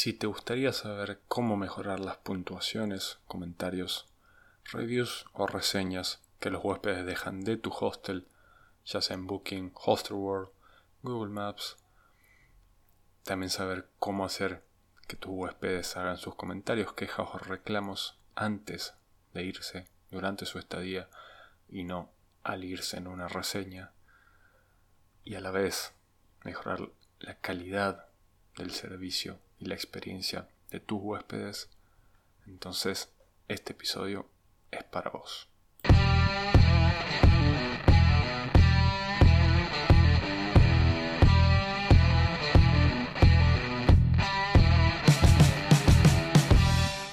si te gustaría saber cómo mejorar las puntuaciones, comentarios, reviews o reseñas que los huéspedes dejan de tu hostel, ya sea en Booking, Hostelworld, Google Maps, también saber cómo hacer que tus huéspedes hagan sus comentarios, quejas o reclamos antes de irse, durante su estadía, y no al irse en una reseña. Y a la vez mejorar la calidad del servicio y la experiencia de tus huéspedes, entonces este episodio es para vos.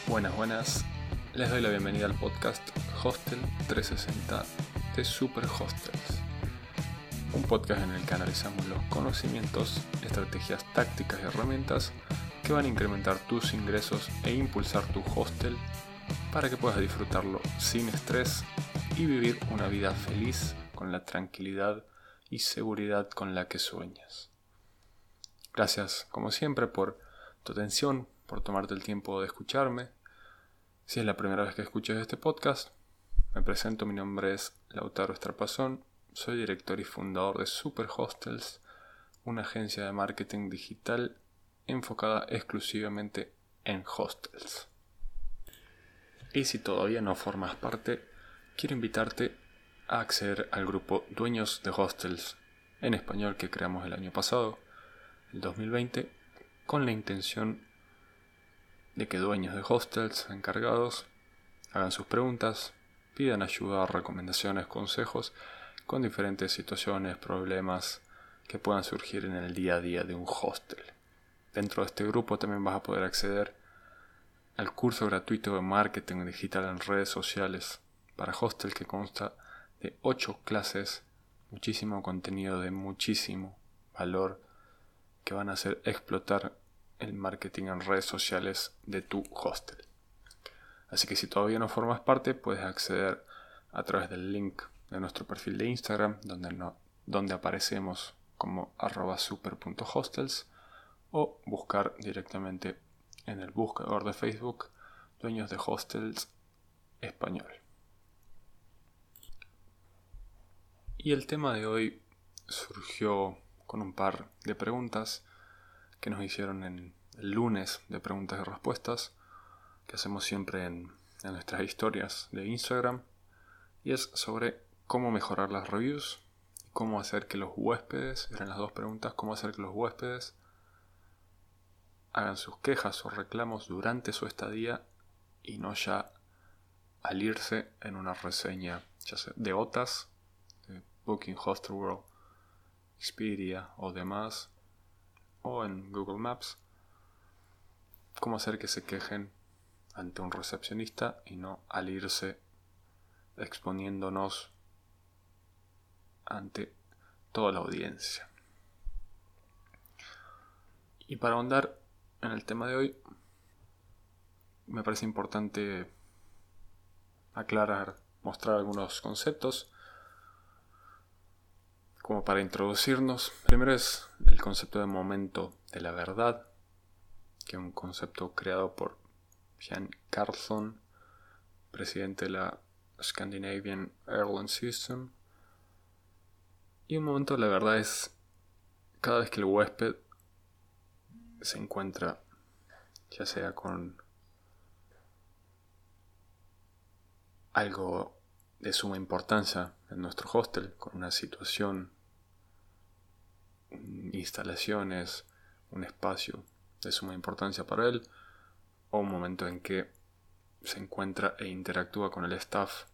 Buenas, buenas. Les doy la bienvenida al podcast Hostel 360 de Super Hostels. Un podcast en el que analizamos los conocimientos, estrategias tácticas y herramientas que van a incrementar tus ingresos e impulsar tu hostel para que puedas disfrutarlo sin estrés y vivir una vida feliz con la tranquilidad y seguridad con la que sueñas. Gracias, como siempre, por tu atención, por tomarte el tiempo de escucharme. Si es la primera vez que escuchas este podcast, me presento, mi nombre es Lautaro Estrapazón, soy director y fundador de Super Hostels, una agencia de marketing digital enfocada exclusivamente en hostels. Y si todavía no formas parte, quiero invitarte a acceder al grupo Dueños de Hostels en español que creamos el año pasado, el 2020, con la intención de que dueños de hostels encargados hagan sus preguntas, pidan ayuda, recomendaciones, consejos con diferentes situaciones, problemas que puedan surgir en el día a día de un hostel. Dentro de este grupo también vas a poder acceder al curso gratuito de marketing digital en redes sociales para hostel que consta de 8 clases, muchísimo contenido de muchísimo valor que van a hacer explotar el marketing en redes sociales de tu hostel. Así que si todavía no formas parte, puedes acceder a través del link de nuestro perfil de Instagram, donde, donde aparecemos como arroba super.hostels, o buscar directamente en el buscador de Facebook Dueños de Hostels Español. Y el tema de hoy surgió con un par de preguntas que nos hicieron en el lunes de preguntas y respuestas que hacemos siempre en, en nuestras historias de Instagram y es sobre cómo mejorar las reviews cómo hacer que los huéspedes, eran las dos preguntas, cómo hacer que los huéspedes hagan sus quejas o reclamos durante su estadía y no ya al irse en una reseña de OTAS, de Booking Hostelworld, Expedia o demás, o en Google Maps, cómo hacer que se quejen ante un recepcionista y no al irse exponiéndonos ante toda la audiencia. Y para ahondar en el tema de hoy, me parece importante aclarar, mostrar algunos conceptos como para introducirnos. Primero es el concepto de momento de la verdad, que es un concepto creado por Jan Carlson, presidente de la Scandinavian Airline System. Y un momento la verdad es cada vez que el huésped se encuentra ya sea con algo de suma importancia en nuestro hostel, con una situación, instalaciones, un espacio de suma importancia para él, o un momento en que se encuentra e interactúa con el staff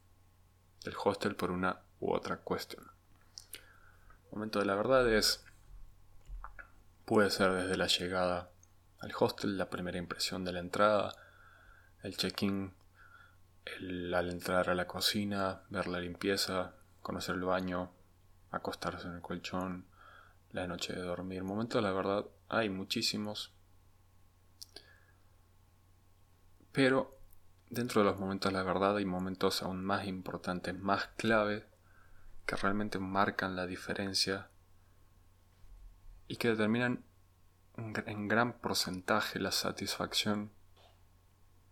del hostel por una u otra cuestión. El momento de la verdad es puede ser desde la llegada al hostel, la primera impresión de la entrada, el check-in, al entrar a la cocina, ver la limpieza, conocer el baño, acostarse en el colchón, la noche de dormir. Momento de la verdad hay muchísimos Pero dentro de los momentos la verdad hay momentos aún más importantes, más clave, que realmente marcan la diferencia y que determinan en gran porcentaje la satisfacción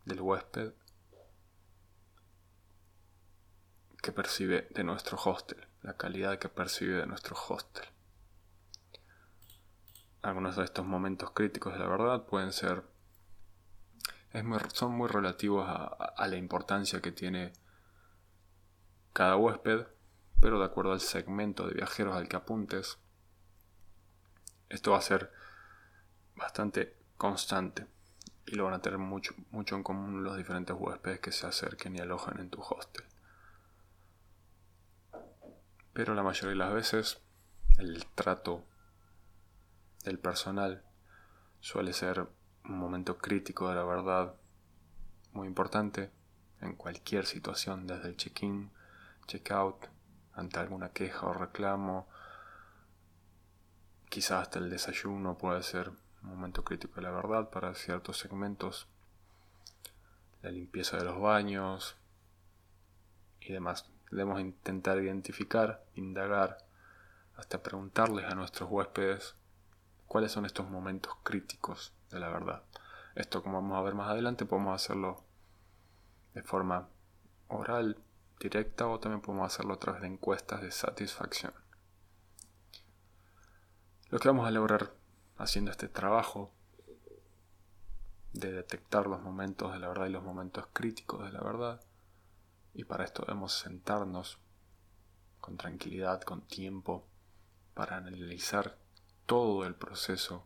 del huésped que percibe de nuestro hostel, la calidad que percibe de nuestro hostel. Algunos de estos momentos críticos de la verdad pueden ser, son muy relativos a la importancia que tiene cada huésped, pero de acuerdo al segmento de viajeros al que apuntes, esto va a ser bastante constante y lo van a tener mucho, mucho en común los diferentes huéspedes que se acerquen y alojan en tu hostel. Pero la mayoría de las veces el trato del personal suele ser un momento crítico de la verdad muy importante en cualquier situación, desde el check-in, check-out, ante alguna queja o reclamo, quizás hasta el desayuno puede ser un momento crítico de la verdad para ciertos segmentos, la limpieza de los baños y demás. Debemos intentar identificar, indagar, hasta preguntarles a nuestros huéspedes cuáles son estos momentos críticos de la verdad. Esto, como vamos a ver más adelante, podemos hacerlo de forma oral, directa, o también podemos hacerlo a través de encuestas de satisfacción. Lo que vamos a lograr haciendo este trabajo de detectar los momentos de la verdad y los momentos críticos de la verdad, y para esto debemos sentarnos con tranquilidad, con tiempo, para analizar todo el proceso,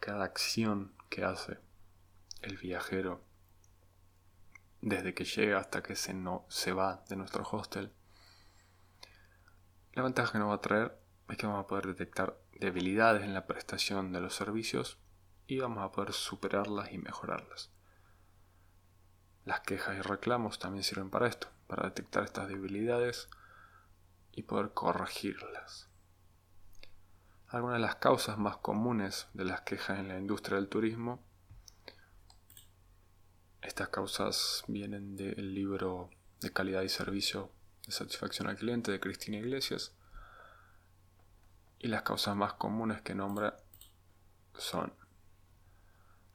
cada acción que hace el viajero desde que llega hasta que se, no, se va de nuestro hostel. La ventaja que nos va a traer es que vamos a poder detectar debilidades en la prestación de los servicios y vamos a poder superarlas y mejorarlas. Las quejas y reclamos también sirven para esto, para detectar estas debilidades y poder corregirlas. Algunas de las causas más comunes de las quejas en la industria del turismo, estas causas vienen del libro de calidad y servicio de satisfacción al cliente de Cristina Iglesias, y las causas más comunes que nombra son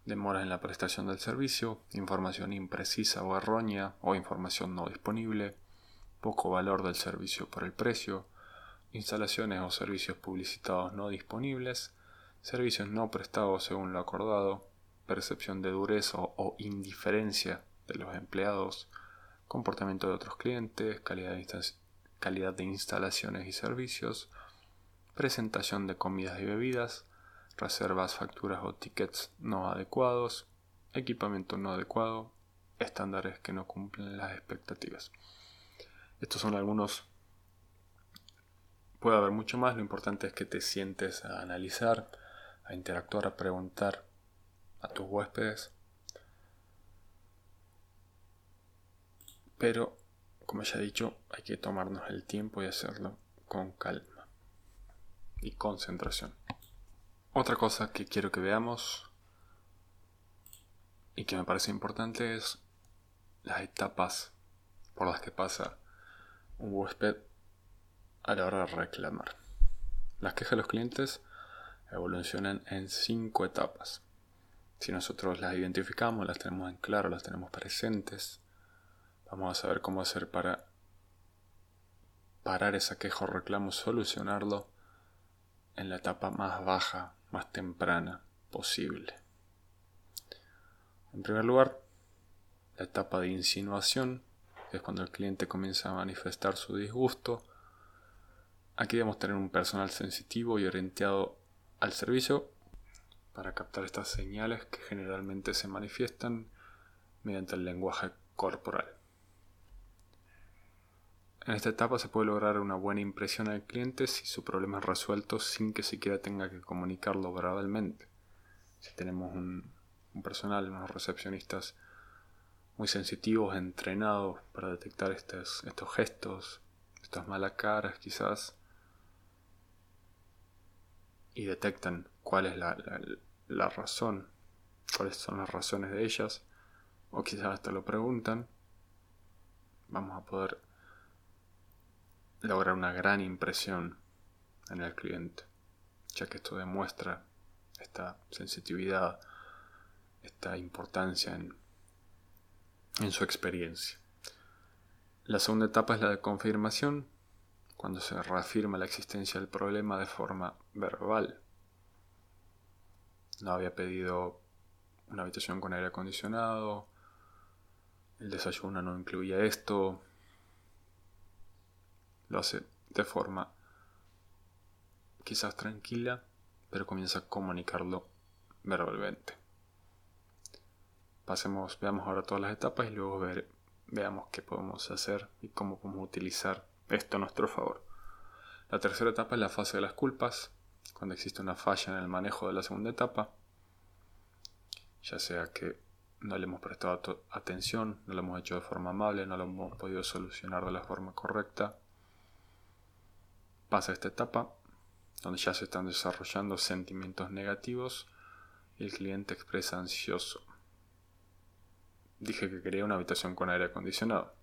demoras en la prestación del servicio, información imprecisa o errónea o información no disponible, poco valor del servicio por el precio, instalaciones o servicios publicitados no disponibles, servicios no prestados según lo acordado, percepción de dureza o indiferencia de los empleados, comportamiento de otros clientes, calidad de, calidad de instalaciones y servicios, presentación de comidas y bebidas, reservas, facturas o tickets no adecuados, equipamiento no adecuado, estándares que no cumplen las expectativas. Estos son algunos. Puede haber mucho más, lo importante es que te sientes a analizar, a interactuar, a preguntar a tus huéspedes. Pero, como ya he dicho, hay que tomarnos el tiempo y hacerlo con calma y concentración. Otra cosa que quiero que veamos y que me parece importante es las etapas por las que pasa un huésped a la hora de reclamar. Las quejas de los clientes evolucionan en cinco etapas. Si nosotros las identificamos, las tenemos en claro, las tenemos presentes, vamos a saber cómo hacer para parar esa queja o reclamo, solucionarlo en la etapa más baja, más temprana posible. En primer lugar, la etapa de insinuación, es cuando el cliente comienza a manifestar su disgusto. Aquí debemos tener un personal sensitivo y orientado al servicio para captar estas señales que generalmente se manifiestan mediante el lenguaje corporal. En esta etapa se puede lograr una buena impresión al cliente si su problema es resuelto sin que siquiera tenga que comunicarlo verbalmente. Si tenemos un, personal, unos recepcionistas muy sensitivos, entrenados para detectar estos, estos gestos, estas malas caras quizás, y detectan cuál es la, la razón, cuáles son las razones de ellas, o quizás hasta lo preguntan, vamos a poder lograr una gran impresión en el cliente, ya que esto demuestra esta sensitividad, esta importancia en, en su experiencia. La segunda etapa es la de confirmación, cuando se reafirma la existencia del problema de forma verbal. No había pedido una habitación con aire acondicionado, el desayuno no incluía esto, lo hace de forma quizás tranquila, pero comienza a comunicarlo verbalmente. Pasemos, veamos ahora todas las etapas y luego veamos qué podemos hacer y cómo podemos utilizar esto a nuestro favor. La tercera etapa es la fase de las culpas, cuando existe una falla en el manejo de la segunda etapa, ya sea que no le hemos prestado atención, no lo hemos hecho de forma amable, no lo hemos podido solucionar de la forma correcta. Pasa esta etapa donde ya se están desarrollando sentimientos negativos y el cliente expresa ansioso. Dije que quería una habitación con aire acondicionado.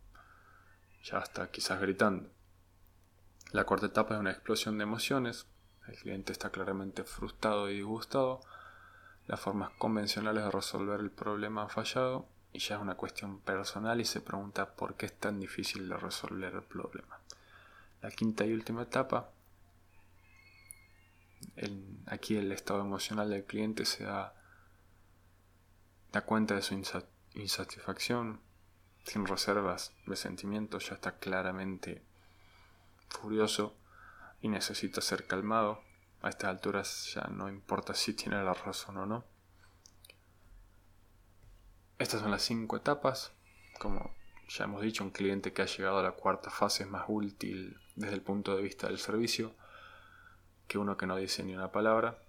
Ya está quizás gritando. La cuarta etapa es una explosión de emociones. El cliente está claramente frustrado y disgustado. Las formas convencionales de resolver el problema han fallado y ya es una cuestión personal y se pregunta por qué es tan difícil de resolver el problema. La quinta y última etapa aquí el estado emocional del cliente se da, cuenta de su insatisfacción, sin reservas de sentimientos, ya está claramente furioso y necesita ser calmado. A estas alturas ya no importa si tiene la razón o no. Estas son las cinco etapas. Como ya hemos dicho, un cliente que ha llegado a la cuarta fase es más útil desde el punto de vista del servicio que uno que no dice ni una palabra,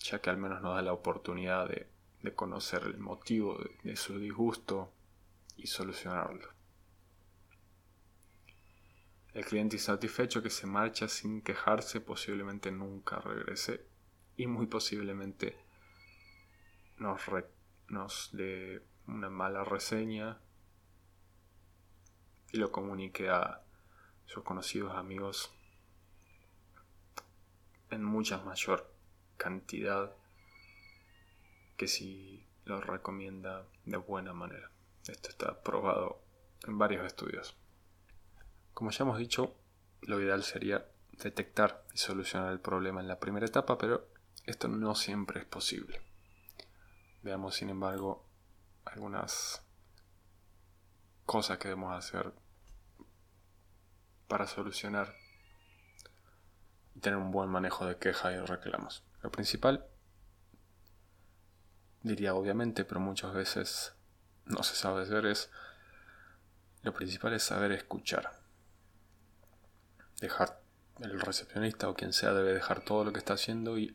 ya que al menos nos da la oportunidad de, conocer el motivo de, su disgusto y solucionarlo. El cliente insatisfecho que se marcha sin quejarse posiblemente nunca regrese y muy posiblemente nos, nos dé una mala reseña y lo comunique a sus conocidos amigos en mucha mayor cantidad que si lo recomienda de buena manera. Esto está probado en varios estudios. Como ya hemos dicho, lo ideal sería detectar y solucionar el problema en la primera etapa, pero esto no siempre es posible. Veamos, sin embargo, algunas cosas que debemos hacer para solucionar y tener un buen manejo de quejas y reclamos. Lo principal, diría obviamente, pero muchas veces no se sabe hacer, es lo principal es saber escuchar. Dejar el recepcionista o quien sea debe dejar todo lo que está haciendo y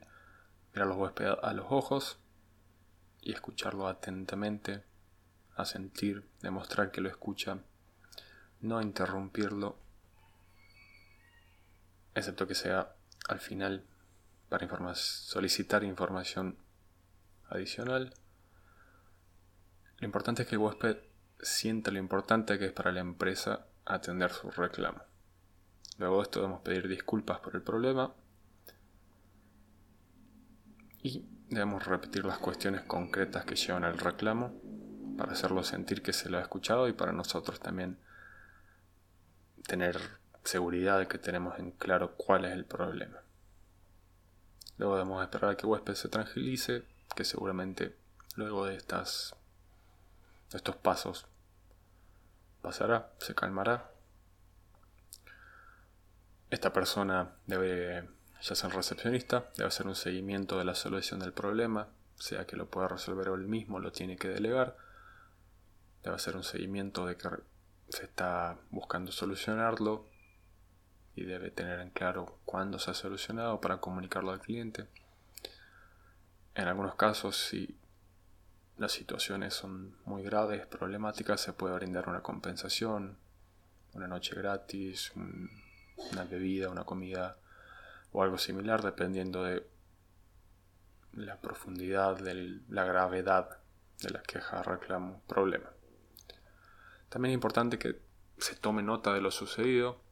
mirar los huéspedes a los ojos y escucharlo atentamente, a sentir, demostrar que lo escucha, no interrumpirlo excepto que sea al final para solicitar información adicional. Lo importante es que el huésped sienta lo importante que es para la empresa atender su reclamo. Luego de esto debemos pedir disculpas por el problema y debemos repetir las cuestiones concretas que llevan al reclamo para hacerlo sentir que se lo ha escuchado y para nosotros también tener seguridad de que tenemos en claro cuál es el problema. Luego debemos esperar a que huésped se tranquilice, que seguramente luego de estas estos pasos pasará, se calmará. Esta persona debe, ya ser recepcionista, debe hacer un seguimiento de la solución del problema, sea que lo pueda resolver él mismo, lo tiene que delegar. Debe hacer un seguimiento de que se está buscando solucionarlo, y debe tener en claro cuándo se ha solucionado para comunicarlo al cliente. En algunos casos, si las situaciones son muy graves, problemáticas, se puede brindar una compensación, una noche gratis, una bebida, una comida o algo similar, dependiendo de la profundidad, de la gravedad de la queja, reclamo, problema. También es importante que se tome nota de lo sucedido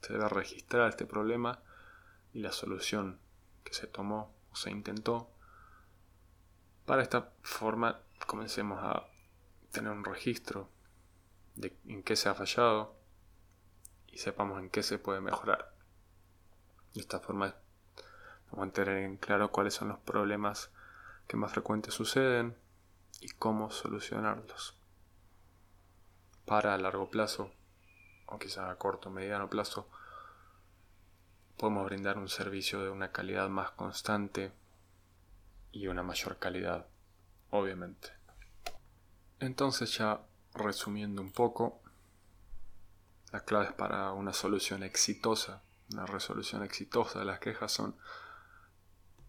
se debe registrar este problema y la solución que se tomó o se intentó. Para esta forma comencemos a tener un registro de en qué se ha fallado y sepamos en qué se puede mejorar. De esta forma vamos a tener en claro cuáles son los problemas que más frecuentes suceden y cómo solucionarlos. Para a largo plazo, o quizás a corto o mediano plazo, podemos brindar un servicio de una calidad más constante y una mayor calidad, obviamente. Entonces ya resumiendo un poco, las claves para una solución exitosa, una resolución exitosa de las quejas son,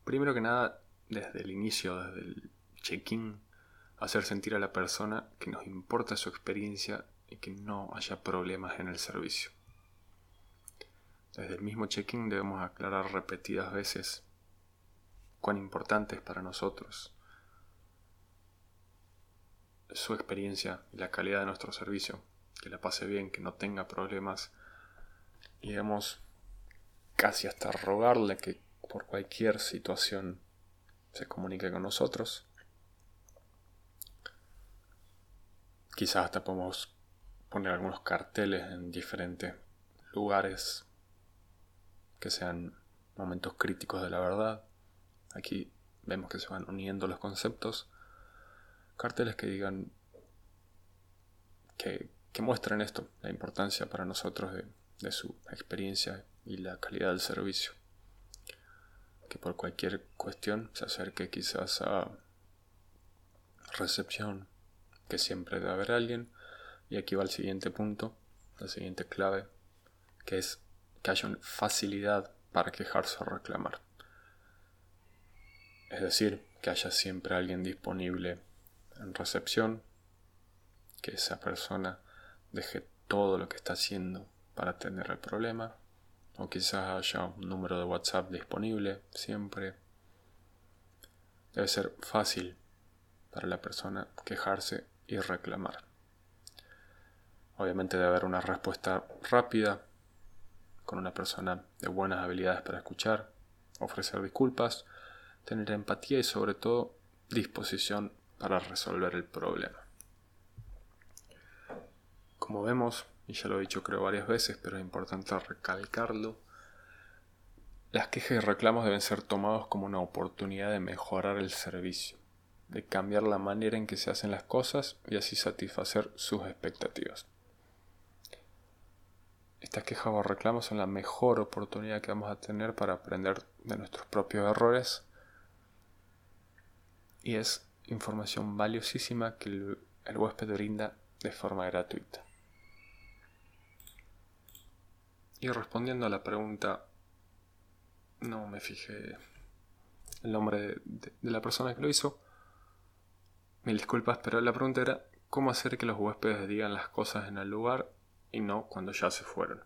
primero que nada, desde el inicio, desde el check-in, hacer sentir a la persona que nos importa su experiencia y que no haya problemas en el servicio. Desde el mismo check-in debemos aclarar repetidas veces cuán importante es para nosotros su experiencia y la calidad de nuestro servicio, que la pase bien, que no tenga problemas y digamos casi hasta rogarle que por cualquier situación se comunique con nosotros. Quizás hasta podemos poner algunos carteles en diferentes lugares que sean momentos críticos de la verdad. Aquí vemos que se van uniendo los conceptos. Carteles que digan que, muestren esto, la importancia para nosotros de, de su experiencia y la calidad del servicio. Que por cualquier cuestión se acerque quizás a recepción, que siempre debe haber alguien. Y aquí va el siguiente punto, la siguiente clave, que es que haya facilidad para quejarse o reclamar. Es decir, que haya siempre alguien disponible en recepción, que esa persona deje todo lo que está haciendo para atender el problema, o quizás haya un número de WhatsApp disponible siempre. Debe ser fácil para la persona quejarse y reclamar. Obviamente debe haber una respuesta rápida con una persona de buenas habilidades para escuchar, ofrecer disculpas, tener empatía y sobre todo disposición para resolver el problema. Como vemos, y ya lo he dicho creo varias veces, pero es importante recalcarlo, las quejas y reclamos deben ser tomados como una oportunidad de mejorar el servicio, de cambiar la manera en que se hacen las cosas y así satisfacer sus expectativas. Estas quejas o reclamos son la mejor oportunidad que vamos a tener para aprender de nuestros propios errores y es información valiosísima que el, huésped brinda de forma gratuita. Y respondiendo a la pregunta, no me fijé el nombre de, la persona que lo hizo. Mil disculpas, pero la pregunta era cómo hacer que los huéspedes digan las cosas en el lugar y no cuando ya se fueron?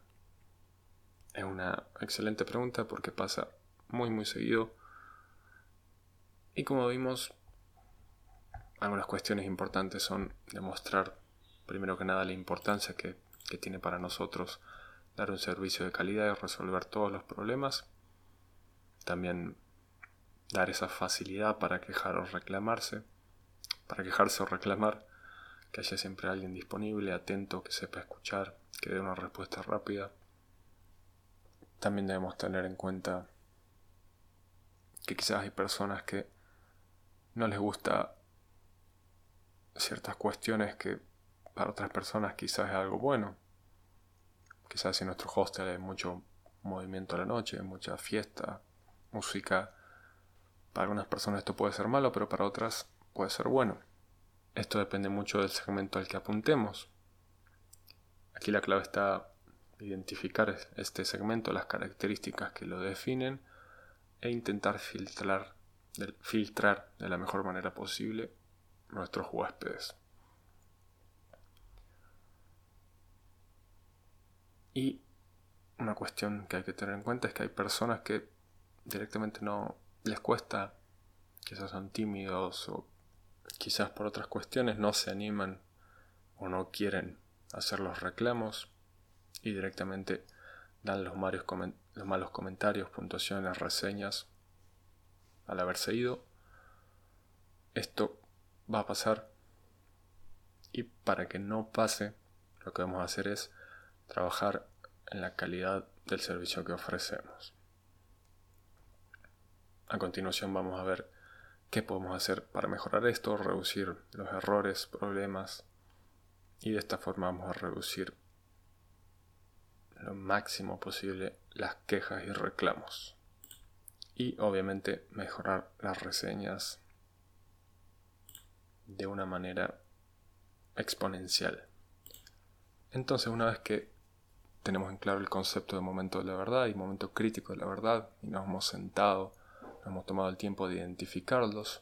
Es una excelente pregunta porque pasa muy muy seguido. Y como vimos, algunas cuestiones importantes son demostrar, primero que nada, la importancia que, que tiene para nosotros dar un servicio de calidad y resolver todos los problemas. También dar esa facilidad para quejar o reclamarse, para quejarse o reclamar que haya siempre alguien disponible, atento, que sepa escuchar, que dé una respuesta rápida. También debemos tener en cuenta que quizás hay personas que no les gusta ciertas cuestiones que para otras personas quizás es algo bueno. Quizás en nuestro hostel hay mucho movimiento a la noche, mucha fiesta, música. Para algunas personas esto puede ser malo, pero para otras puede ser bueno. Esto depende mucho del segmento al que apuntemos. Aquí la clave está identificar este segmento, las características que lo definen e intentar filtrar, filtrar de la mejor manera posible nuestros huéspedes. Y una cuestión que hay que tener en cuenta es que hay personas que directamente no les cuesta, quizás son tímidos o quizás por otras cuestiones no se animan o no quieren hacer los reclamos y directamente dan los, malos comentarios, puntuaciones, reseñas al haberse ido. Esto va a pasar y para que no pase, lo que vamos a hacer es trabajar en la calidad del servicio que ofrecemos. A continuación vamos a ver qué podemos hacer para mejorar esto, reducir los errores, problemas y de esta forma vamos a reducir lo máximo posible las quejas y reclamos. Y obviamente mejorar las reseñas de una manera exponencial. Entonces una vez que tenemos en claro el concepto de momento de la verdad y momento crítico de la verdad y nos hemos sentado, hemos tomado el tiempo de identificarlos,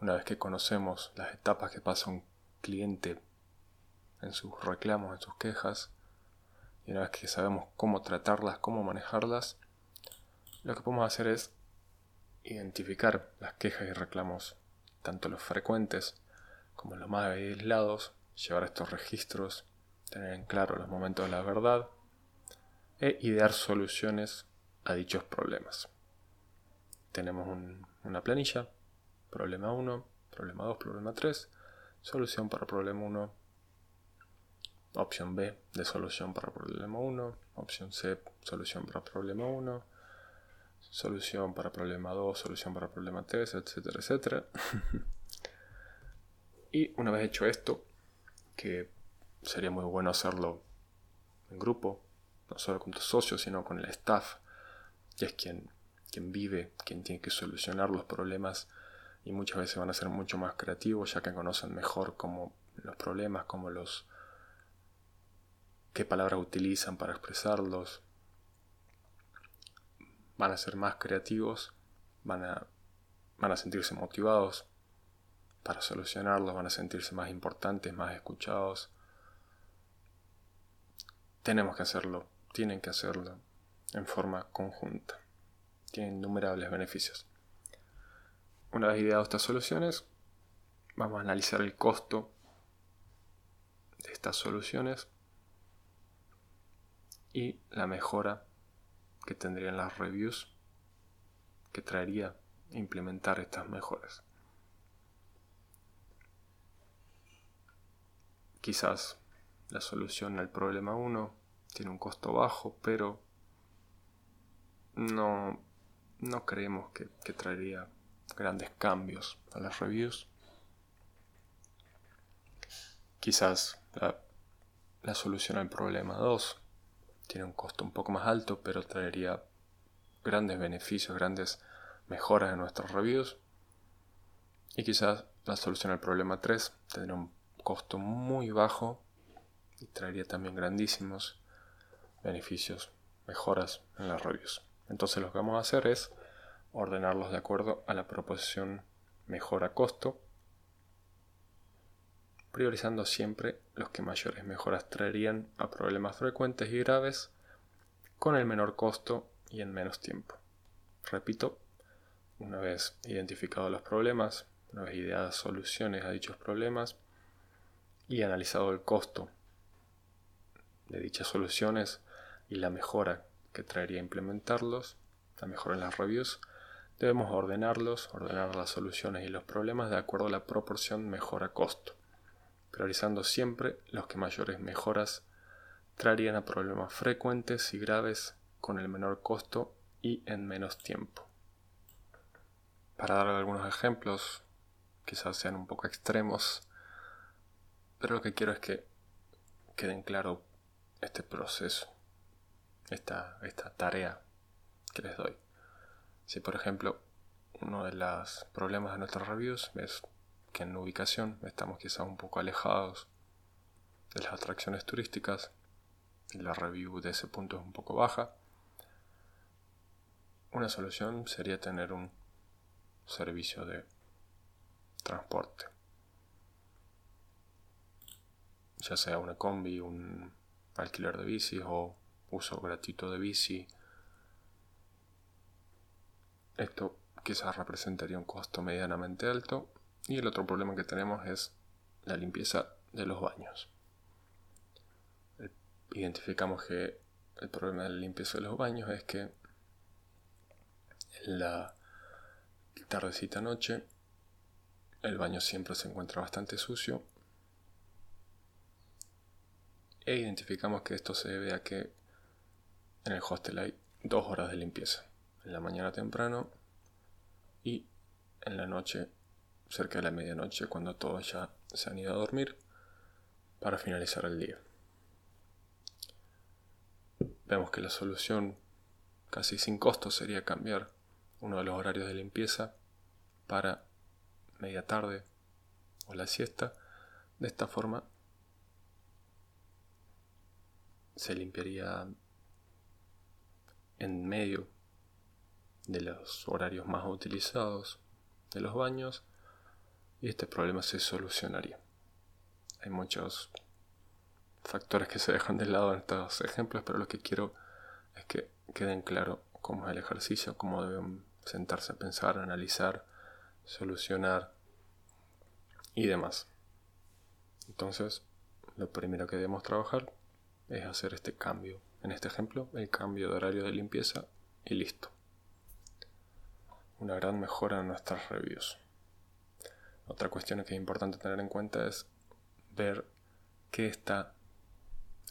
una vez que conocemos las etapas que pasa un cliente en sus reclamos, en sus quejas, y una vez que sabemos cómo tratarlas, cómo manejarlas, lo que podemos hacer es identificar las quejas y reclamos, tanto los frecuentes como los más aislados, llevar estos registros, tener en claro los momentos de la verdad e idear soluciones a dichos problemas. Tenemos una planilla, problema 1, problema 2, problema 3, solución para problema 1, opción B de solución para problema 1, opción C, solución para problema 1, solución para problema 2, solución para problema 3, etcétera, etcétera. y una vez hecho esto, que sería muy bueno hacerlo en grupo, no solo con tus socios, sino con el staff, que es quien, quien vive, quien tiene que solucionar los problemas y muchas veces van a ser mucho más creativos ya que conocen mejor cómo los problemas, cómo los qué palabras utilizan para expresarlos. Van a ser más creativos, van a, van a sentirse motivados para solucionarlos, van a sentirse más importantes, más escuchados. Tenemos que hacerlo, tienen que hacerlo en forma conjunta. Tienen innumerables beneficios. Una vez ideado estas soluciones, vamos a analizar el costo de estas soluciones y la mejora que tendrían las reviews que traería implementar estas mejoras. Quizás la solución al problema 1 tiene un costo bajo, pero no, no creemos que, traería grandes cambios a las reviews. Quizás la, solución al problema 2 tiene un costo un poco más alto, pero traería grandes beneficios, grandes mejoras en nuestros reviews. Y quizás la solución al problema 3 tendría un costo muy bajo y traería también grandísimos beneficios, mejoras en las reviews. Entonces lo que vamos a hacer es ordenarlos de acuerdo a la proposición mejora-costo priorizando siempre los que mayores mejoras traerían a problemas frecuentes y graves con el menor costo y en menos tiempo. Repito, una vez identificados los problemas, una vez ideadas soluciones a dichos problemas y analizado el costo de dichas soluciones y la mejora que traería implementarlos, la mejora en las reviews, debemos ordenarlos, ordenar las soluciones y los problemas de acuerdo a la proporción mejora-costo priorizando siempre los que mayores mejoras traerían a problemas frecuentes y graves con el menor costo y en menos tiempo. Para dar algunos ejemplos, quizás sean un poco extremos, pero lo que quiero es que queden claro este proceso, esta, esta tarea que les doy. Si por ejemplo uno de los problemas de nuestros reviews es que en ubicación estamos quizás un poco alejados de las atracciones turísticas y la review de ese punto es un poco baja. Una solución sería tener un servicio de transporte, ya sea una combi, un alquiler de bicis o uso gratuito de bici. Esto quizás representaría un costo medianamente alto y el otro problema que tenemos es la limpieza de los baños. Identificamos que el problema de la limpieza de los baños es que En la tardecita noche, el baño siempre se encuentra bastante sucio. E identificamos que esto se debe a que en el hostel hay dos horas de limpieza. En la mañana temprano y en la noche, cerca de la medianoche, cuando todos ya se han ido a dormir para finalizar el día. Vemos que la solución casi sin costo sería cambiar uno de los horarios de limpieza para media tarde o la siesta. De esta forma se limpiaría en medio de los horarios más utilizados de los baños y este problema se solucionaría. Hay muchos factores que se dejan de lado en estos ejemplos, pero lo que quiero es que queden claro cómo es el ejercicio, cómo deben sentarse a pensar, analizar, solucionar y demás. Entonces, lo primero que debemos trabajar es hacer este cambio. En este ejemplo, el cambio de horario de limpieza y listo. Una gran mejora en nuestras reviews. Otra cuestión que es importante tener en cuenta es ver qué está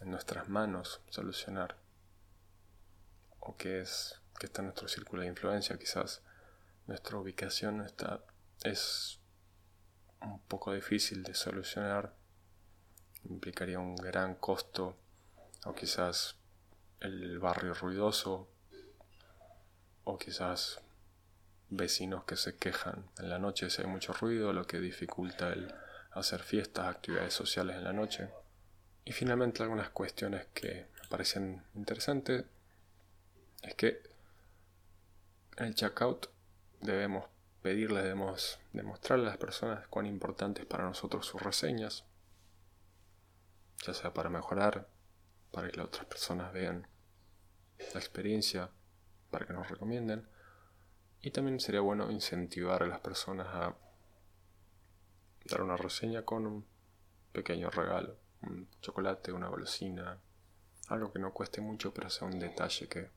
en nuestras manos solucionar o qué es que está en nuestro círculo de influencia. Quizás nuestra ubicación está, es un poco difícil de solucionar, implicaría un gran costo o quizás el barrio ruidoso o quizás vecinos que se quejan en la noche si hay mucho ruido, lo que dificulta el hacer fiestas, actividades sociales en la noche. Y finalmente algunas cuestiones que me parecen interesantes es que en el checkout debemos pedirles, debemos demostrarle a las personas cuán importantes para nosotros sus reseñas, ya sea para mejorar, para que las otras personas vean la experiencia, para que nos recomienden. Y también sería bueno incentivar a las personas a dar una reseña con un pequeño regalo, un chocolate, una golosina, algo que no cueste mucho pero sea un detalle que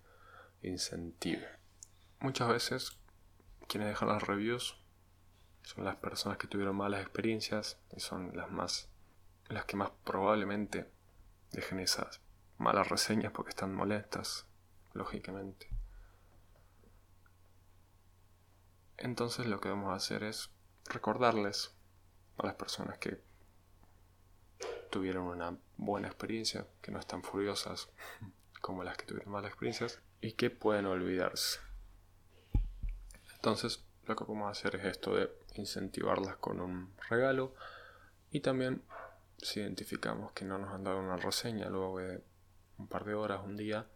incentive. Muchas veces quienes dejan las reviews son las personas que tuvieron malas experiencias y son las más las que más probablemente dejen esas malas reseñas porque están molestas, lógicamente. Entonces lo que vamos a hacer es recordarles a las personas que tuvieron una buena experiencia, que no están furiosas como las que tuvieron malas experiencias y que pueden olvidarse. Entonces lo que podemos hacer es esto de incentivarlas con un regalo y también si identificamos que no nos han dado una reseña luego de un par de horas, un día,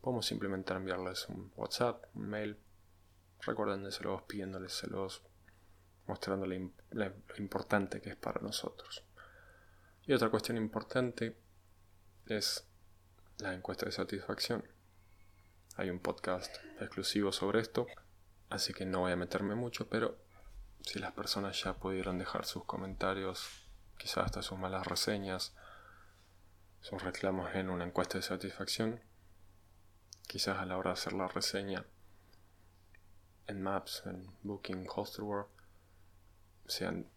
podemos simplemente enviarles un WhatsApp, un mail, recordándoselos, pidiéndoles, mostrándoles lo importante que es para nosotros. Y otra cuestión importante es la encuesta de satisfacción. Hay un podcast exclusivo sobre esto, así que no voy a meterme mucho, pero si las personas ya pudieron dejar sus comentarios, quizás hasta sus malas reseñas, sus reclamos en una encuesta de satisfacción, quizás a la hora de hacer la reseña en Maps, en Booking, Hostelworld, sean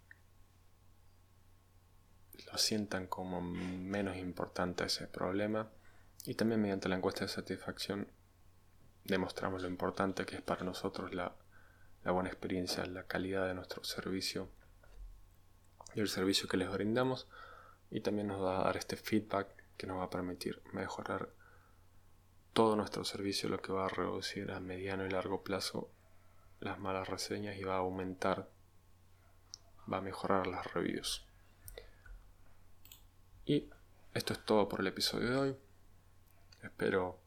lo sientan como menos importante ese problema. Y también mediante la encuesta de satisfacción demostramos lo importante que es para nosotros la, la buena experiencia, la calidad de nuestro servicio y el servicio que les brindamos. Y también nos va a dar este feedback que nos va a permitir mejorar todo nuestro servicio, lo que va a reducir a mediano y largo plazo las malas reseñas y va a aumentar, va a mejorar las reviews. Y esto es todo por el episodio de hoy. Espero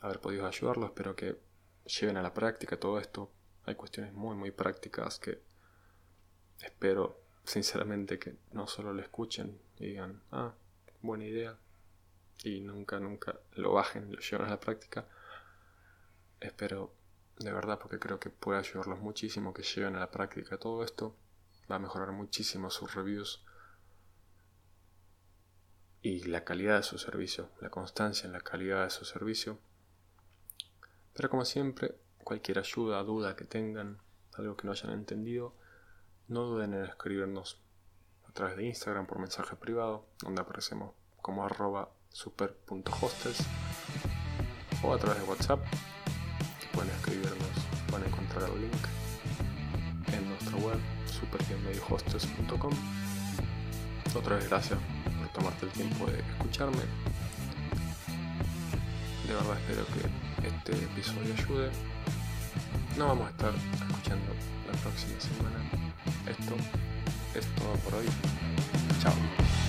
haber podido ayudarlo, espero que lleven a la práctica todo esto. Hay cuestiones muy muy prácticas que espero sinceramente que no solo lo escuchen y digan, ah, buena idea, y nunca, nunca lo bajen, lo lleven a la práctica. Espero de verdad porque creo que puede ayudarlos muchísimo que lleven a la práctica todo esto. Va a mejorar muchísimo sus reviews y la calidad de su servicio, la constancia en la calidad de su servicio. Pero como siempre, cualquier ayuda, duda que tengan, algo que no hayan entendido, no duden en escribirnos a través de Instagram por mensaje privado, donde aparecemos como arroba super.hostels o a través de WhatsApp. Pueden escribirnos, pueden encontrar el link en nuestra web super.hostels.com. Otra vez gracias por tomarte el tiempo de escucharme. De verdad espero que este episodio ayude. No vamos a estar escuchando la próxima semana. Esto es todo por hoy. Chao.